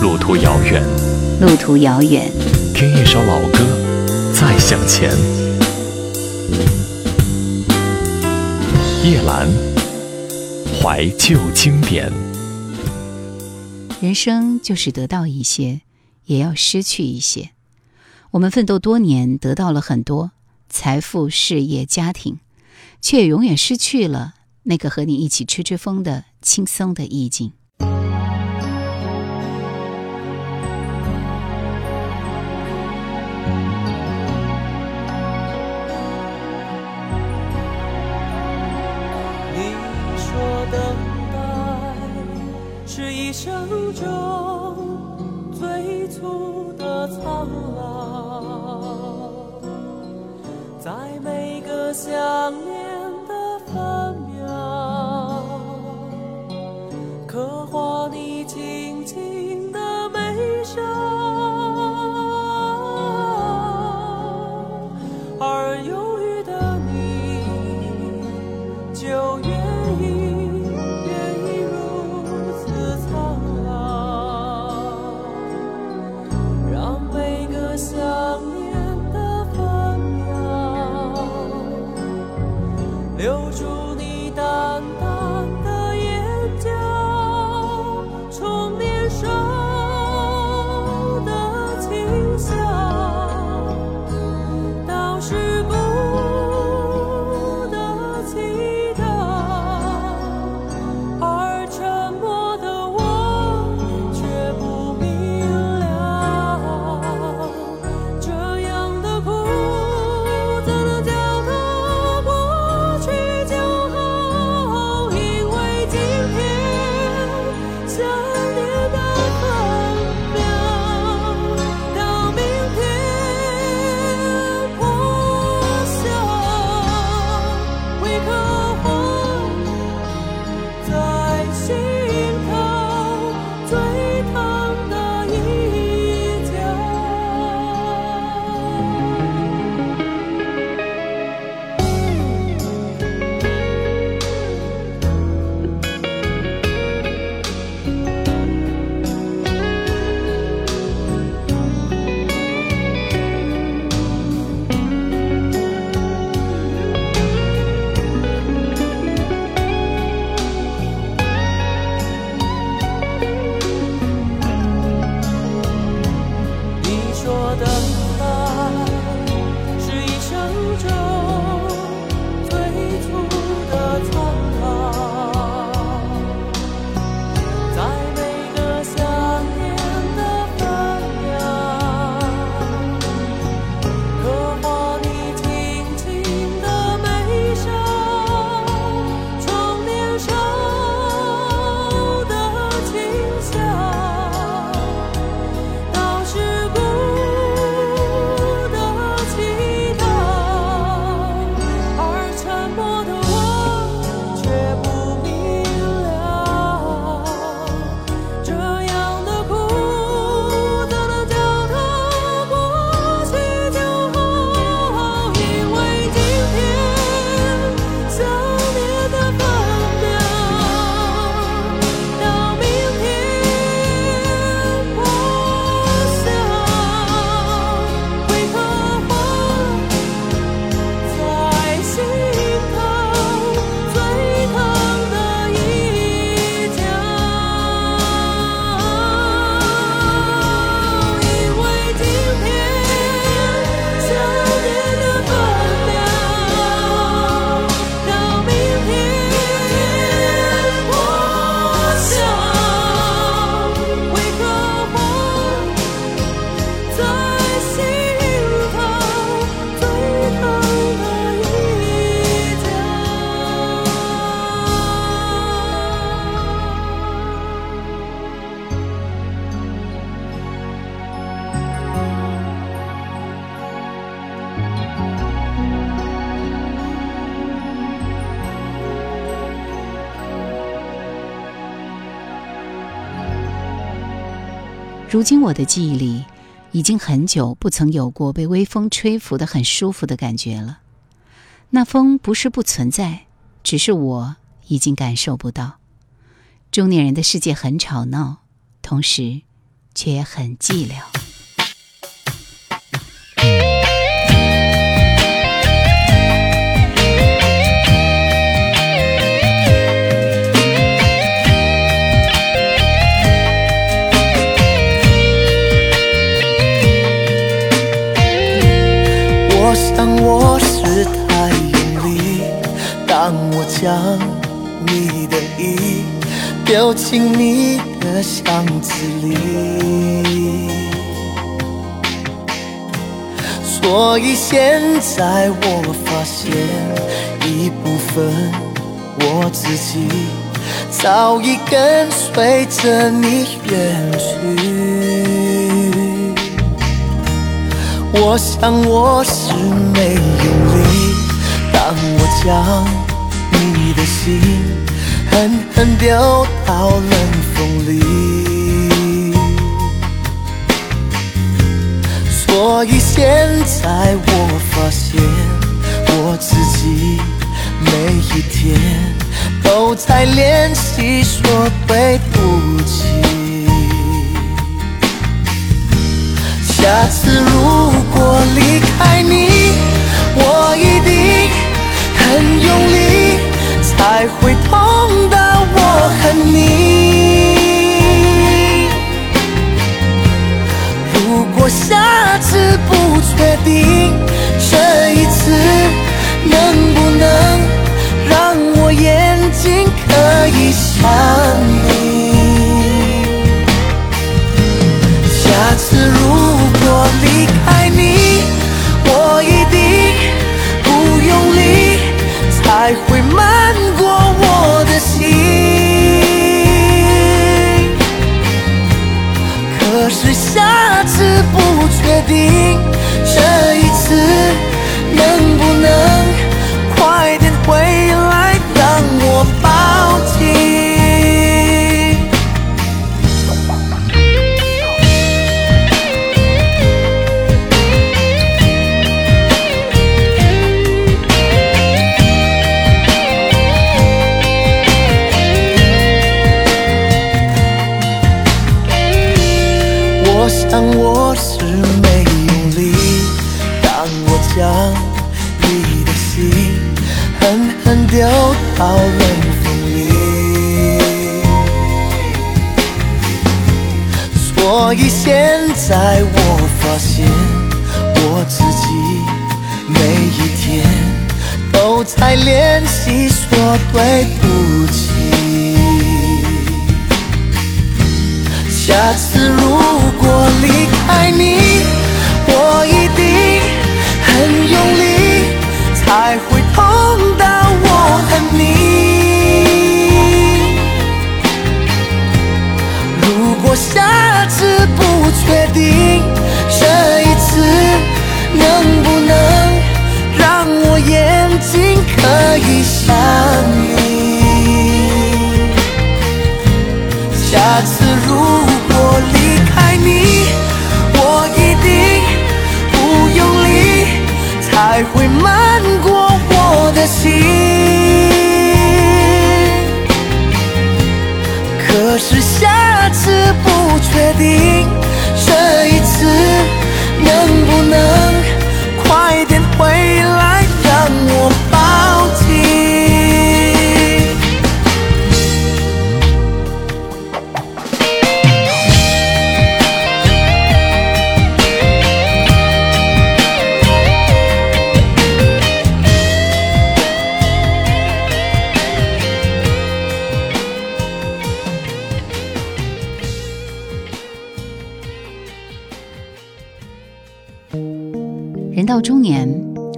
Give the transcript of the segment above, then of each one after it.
路途遥远，路途遥远，听一首老歌，再向前。叶兰，怀旧经典。人生就是得到一些，也要失去一些。我们奋斗多年，得到了很多财富、事业、家庭，却永远失去了那个和你一起吹吹风的轻松的意境。一生中最初的苍老，在每个想念留住你淡淡如今我的记忆里，已经很久不曾有过被微风吹拂的很舒服的感觉了。那风不是不存在，只是我已经感受不到。中年人的世界很吵闹，同时却也很寂寥。当我是太用力，当我将你的意丢进你的箱子里，所以现在我发现一部分我自己早已跟随着你远去。我想我是没有力，当我将你的心狠狠丢到冷风里，所以现在我发现我自己每一天都在练习说对不起。下次如果离开你，我一定很用力，才会痛。是下次不确定，到冷风里，所以现在我发现我自己每一天都在练习说对不起。下次如果离开你，我一定很用力，才会你。如果下次不确定，这一次能到中年，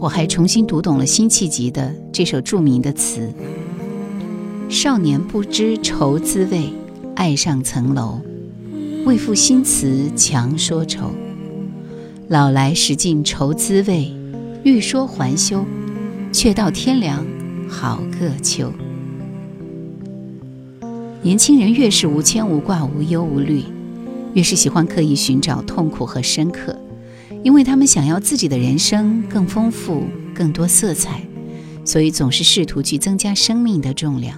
我还重新读懂了辛弃疾的这首著名的词：“少年不知愁滋味，爱上层楼，为赋新词强说愁。老来识尽愁滋味，欲说还休，却道天凉好个秋。”年轻人越是无牵无挂、无忧无虑，越是喜欢刻意寻找痛苦和深刻。因为他们想要自己的人生更丰富、更多色彩，所以总是试图去增加生命的重量。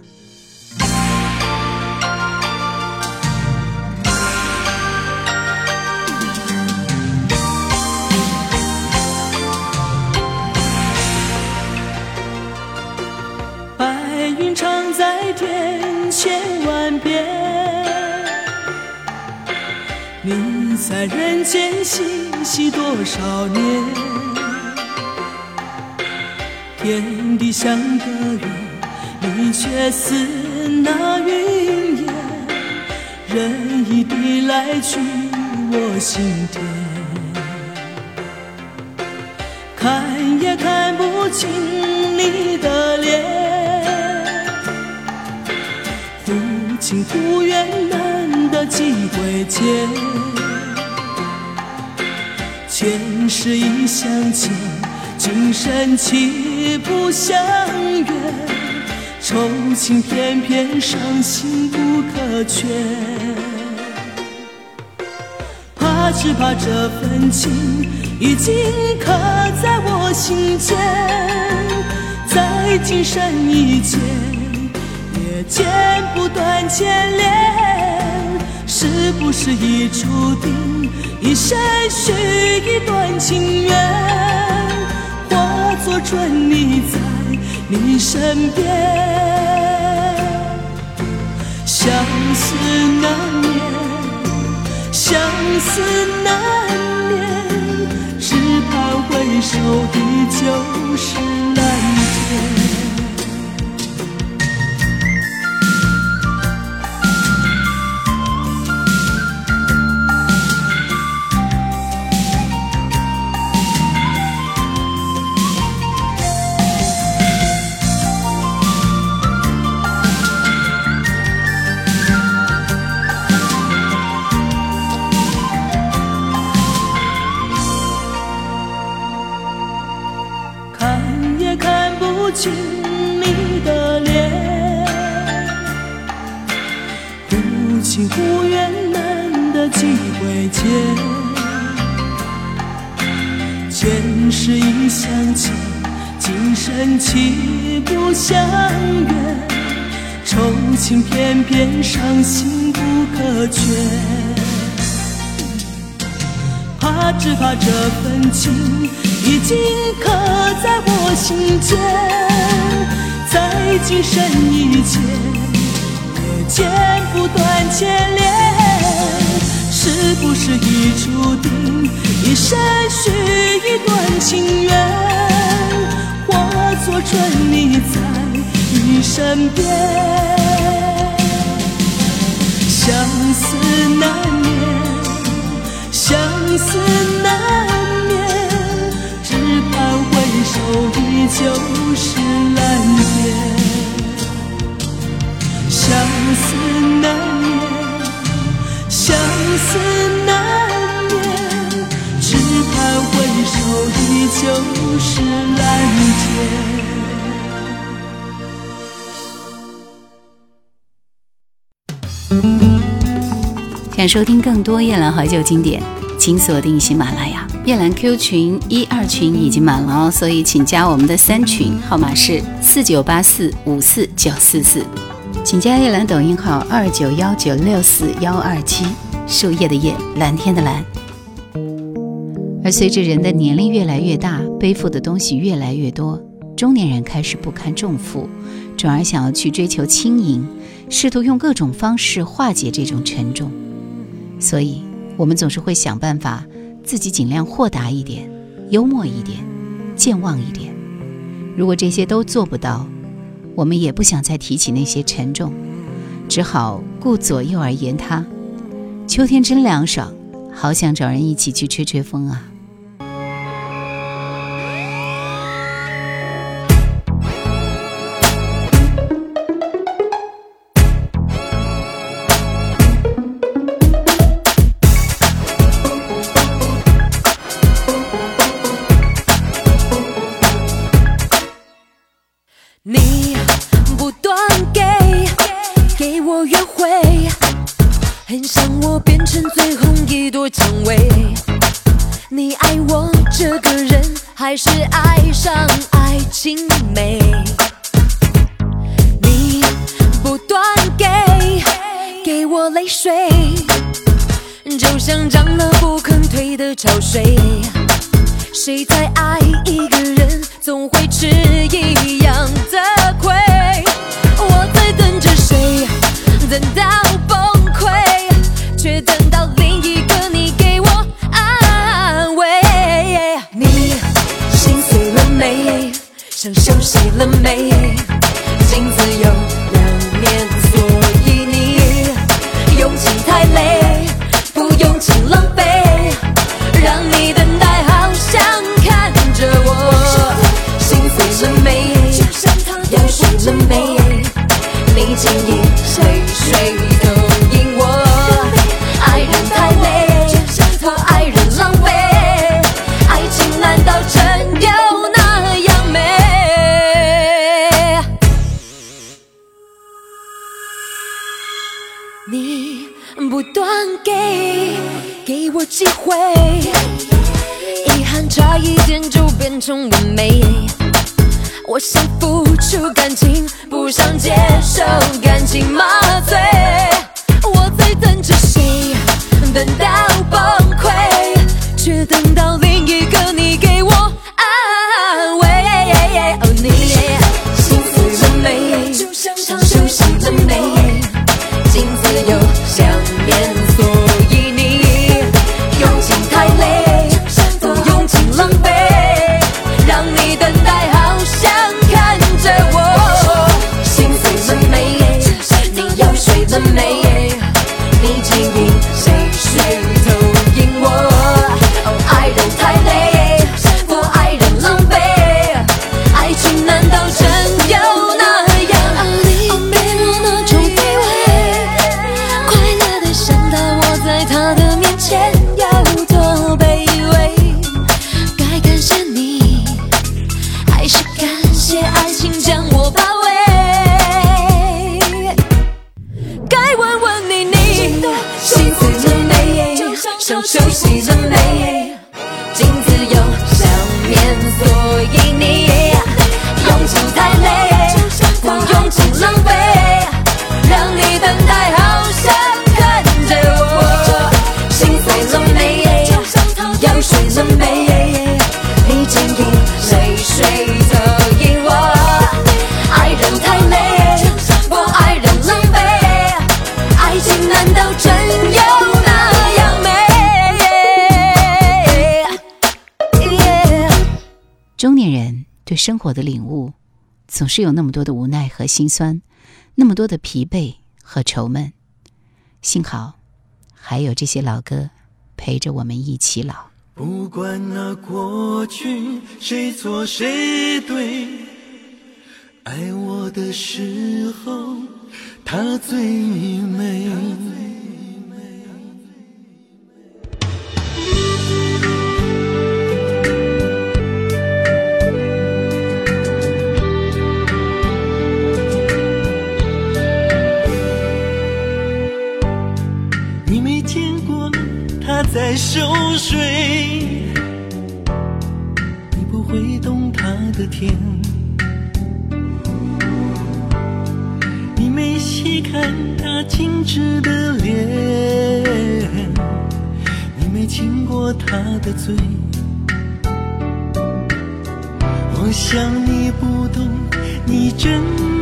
白云常在天，千万遍。在人间嬉戏多少年？天地相隔远，你却似那云烟，任意的来去我心田，看也看不清你的脸，忽近忽远难得几回见，前世已相欠，今生岂不相约？愁情偏偏伤心不可全，怕只怕这份情已经刻在我心间，在今生一见，也剪不断牵连，是不是已注定一生续一段情缘，化作春泥在你身边。相思难眠，相思难眠，只盼回首依旧是蓝天。不清你的脸，忽近忽远难得几回见，前世一相欠，今生岂不相约？愁情偏偏伤心不可全。怕只怕这份情已经刻在我心间，今生一见，也剪不断牵连。是不是已注定一生续一段情缘，化作春泥在你身边？相思难眠。相思难眠，只盼回首依旧是蓝天。相思难眠，相思难眠，只盼回首依旧是蓝天。想收听更多夜兰怀旧经典，请锁定喜马拉雅。夜兰 Q 群一二群已经满了哦，所以请加我们的三群，号码是四九八四五四九四四。请加夜兰抖音号二九幺九六四幺二七，树叶的叶，蓝天的蓝。而随着人的年龄越来越大，背负的东西越来越多，中年人开始不堪重负，转而想要去追求轻盈，试图用各种方式化解这种沉重。所以，我们总是会想办法，自己尽量豁达一点，幽默一点，健忘一点。如果这些都做不到，我们也不想再提起那些沉重，只好顾左右而言他。秋天真凉爽，好想找人一起去吹吹风啊！很想我变成最后一朵蔷薇。你爱我这个人，还是爱上爱情美？你不断给给我泪水，就像涨了不肯退的潮水。谁在爱一个人，总会吃一样的亏。我在等着谁，等到崩，却等到另一个你给我安慰。你心碎了没？想休息了没？镜子有。想付出感情不想接受感情麻醉。我在等着谁等到崩溃却等到另一个你给生活的领悟总是有那么多的无奈和心酸那么多的疲惫和愁闷。幸好还有这些老歌陪着我们一起老。不管那过去谁错谁对爱我的时候他最美水，你不会懂它的甜。你没细看它精致的脸，你没亲过它的嘴。我想你不懂，你真。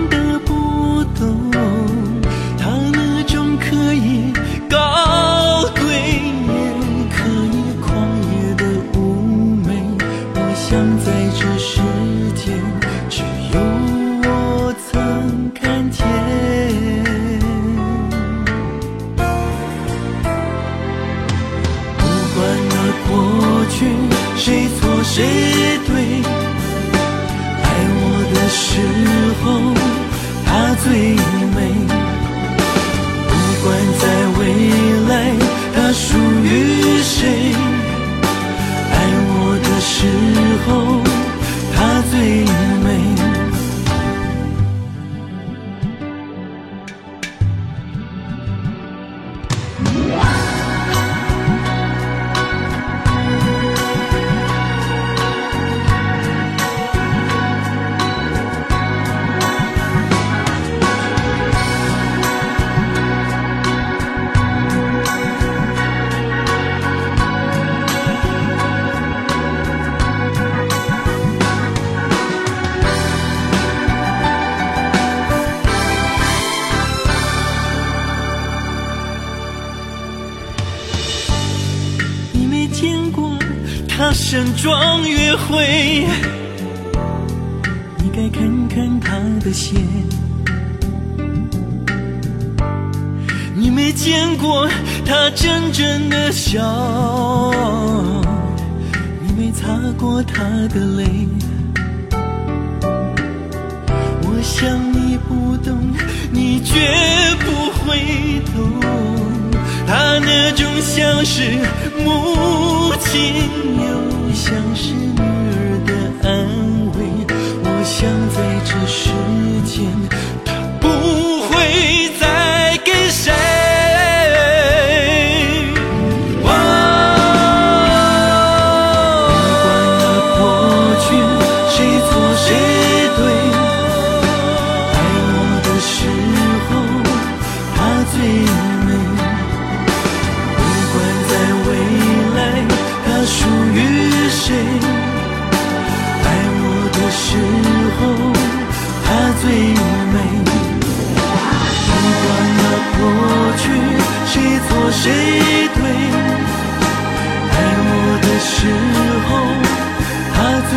你该看看他的鞋。你没见过他真正的笑，你没擦过他的泪。我想你不懂，你绝不会懂。他那种像是母亲，又像是。在这世间，他不会再给谁。谁对。爱我的时候，他最